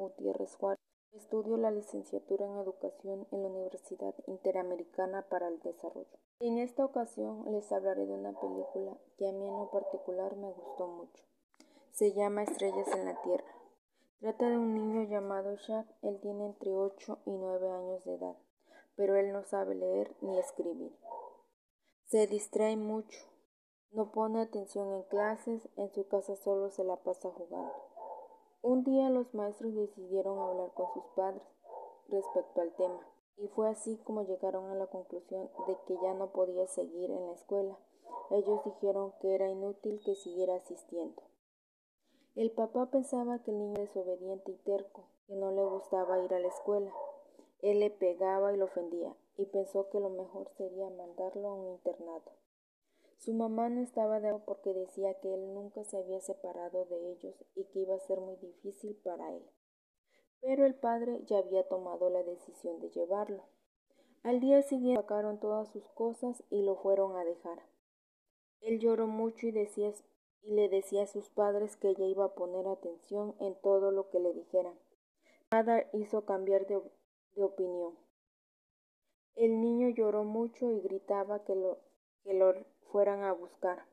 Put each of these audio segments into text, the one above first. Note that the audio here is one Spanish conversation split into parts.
Gutiérrez Juárez. Estudio la licenciatura en Educación en la Universidad Interamericana para el Desarrollo. En esta ocasión les hablaré de una película que a mí en lo particular me gustó mucho. Se llama Estrellas en la Tierra. Trata de un niño llamado Shad. Él tiene entre 8 y 9 años de edad, pero él no sabe leer ni escribir. Se distrae mucho. No pone atención en clases, en su casa solo se la pasa jugando. Un día los maestros decidieron hablar con sus padres respecto al tema, y fue así como llegaron a la conclusión de que ya no podía seguir en la escuela. Ellos dijeron que era inútil que siguiera asistiendo. El papá pensaba que el niño era desobediente y terco, que no le gustaba ir a la escuela. Él le pegaba y lo ofendía, y pensó que lo mejor sería mandarlo a un internado. Su mamá no estaba de acuerdo porque decía que él nunca se había separado de ellos y que iba a ser muy difícil para él. Pero el padre ya había tomado la decisión de llevarlo. Al día siguiente sacaron todas sus cosas y lo fueron a dejar. Él lloró mucho y, decía, y le decía a sus padres que ella iba a poner atención en todo lo que le dijeran. Nada hizo cambiar de, de opinión. El niño lloró mucho y gritaba que lo, que lo fueran a buscar.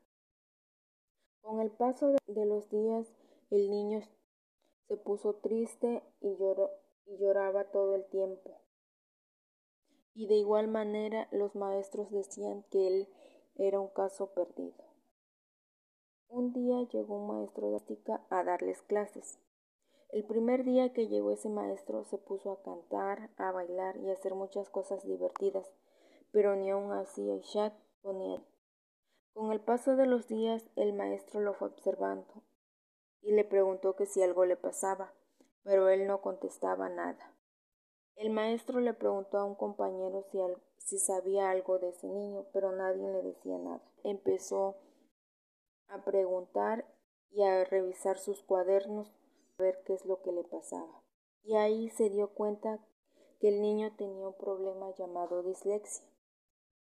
Con el paso de los días, el niño se puso triste y, lloró, y lloraba todo el tiempo. Y de igual manera los maestros decían que él era un caso perdido. Un día llegó un maestro de estica a darles clases. El primer día que llegó ese maestro se puso a cantar, a bailar y a hacer muchas cosas divertidas, pero ni aun así el chat ponía con el paso de los días el maestro lo fue observando y le preguntó que si algo le pasaba, pero él no contestaba nada. El maestro le preguntó a un compañero si, si sabía algo de ese niño, pero nadie le decía nada. Empezó a preguntar y a revisar sus cuadernos a ver qué es lo que le pasaba. Y ahí se dio cuenta que el niño tenía un problema llamado dislexia.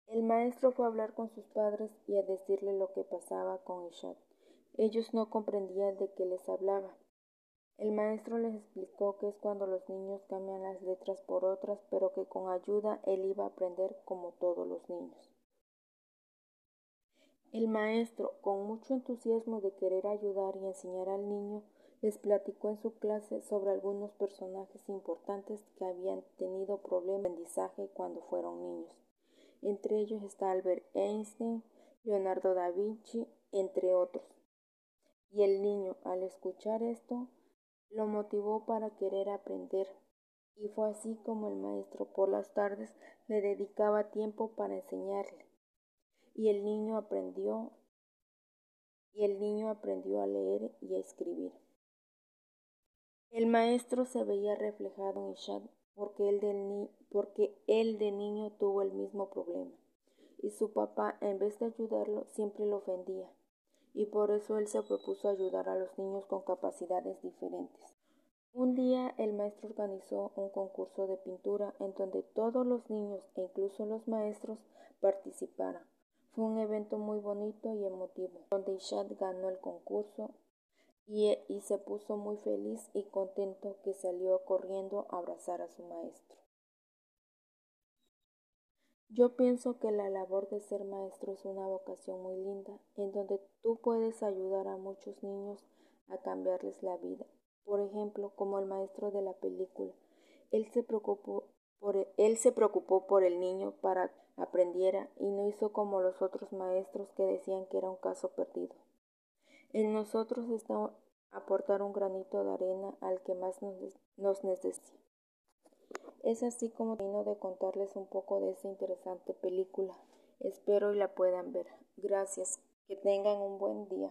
El maestro fue a hablar con sus padres y a decirle lo que pasaba con Ishad. Ellos no comprendían de qué les hablaba. El maestro les explicó que es cuando los niños cambian las letras por otras, pero que con ayuda él iba a aprender como todos los niños. El maestro, con mucho entusiasmo de querer ayudar y enseñar al niño, les platicó en su clase sobre algunos personajes importantes que habían tenido problemas de aprendizaje cuando fueron niños. Entre ellos está Albert Einstein, Leonardo da Vinci, entre otros. Y el niño, al escuchar esto, lo motivó para querer aprender. Y fue así como el maestro por las tardes le dedicaba tiempo para enseñarle. Y el niño aprendió y el niño aprendió a leer y a escribir. El maestro se veía reflejado en Ishad porque él, de ni porque él de niño tuvo el mismo problema, y su papá, en vez de ayudarlo, siempre lo ofendía, y por eso él se propuso ayudar a los niños con capacidades diferentes. Un día el maestro organizó un concurso de pintura en donde todos los niños e incluso los maestros participaron. Fue un evento muy bonito y emotivo, donde Ishad ganó el concurso y, se puso muy feliz y contento que salió corriendo a abrazar a su maestro. Yo pienso que la labor de ser maestro es una vocación muy linda, en donde tú puedes ayudar a muchos niños a cambiarles la vida. Por ejemplo, como el maestro de la película, él se preocupó por el, él se preocupó por el niño para que aprendiera y no hizo como los otros maestros que decían que era un caso perdido. En nosotros está aportar un granito de arena al que más nos, nos necesita. Es así como termino de contarles un poco de esta interesante película. Espero y la puedan ver. Gracias. Que tengan un buen día.